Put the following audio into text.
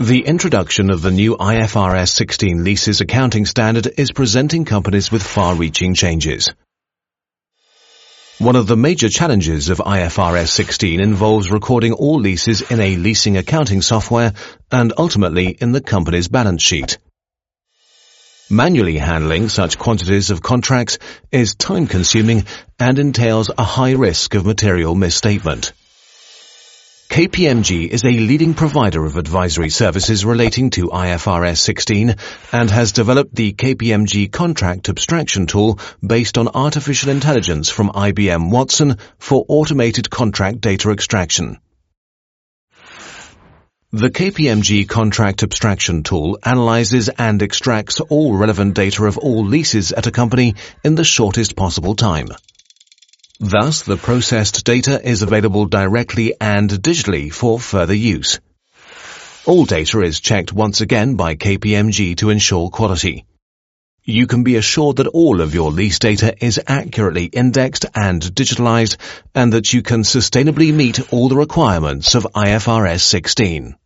The introduction of the new IFRS 16 leases accounting standard is presenting companies with far-reaching changes. One of the major challenges of IFRS 16 involves recording all leases in a leasing accounting software and ultimately in the company's balance sheet. Manually handling such quantities of contracts is time-consuming and entails a high risk of material misstatement. KPMG is a leading provider of advisory services relating to IFRS 16 and has developed the KPMG contract abstraction tool based on artificial intelligence from IBM Watson for automated contract data extraction. The KPMG contract abstraction tool analyzes and extracts all relevant data of all leases at a company in the shortest possible time. Thus, the processed data is available directly and digitally for further use. All data is checked once again by KPMG to ensure quality. You can be assured that all of your lease data is accurately indexed and digitalized and that you can sustainably meet all the requirements of IFRS 16.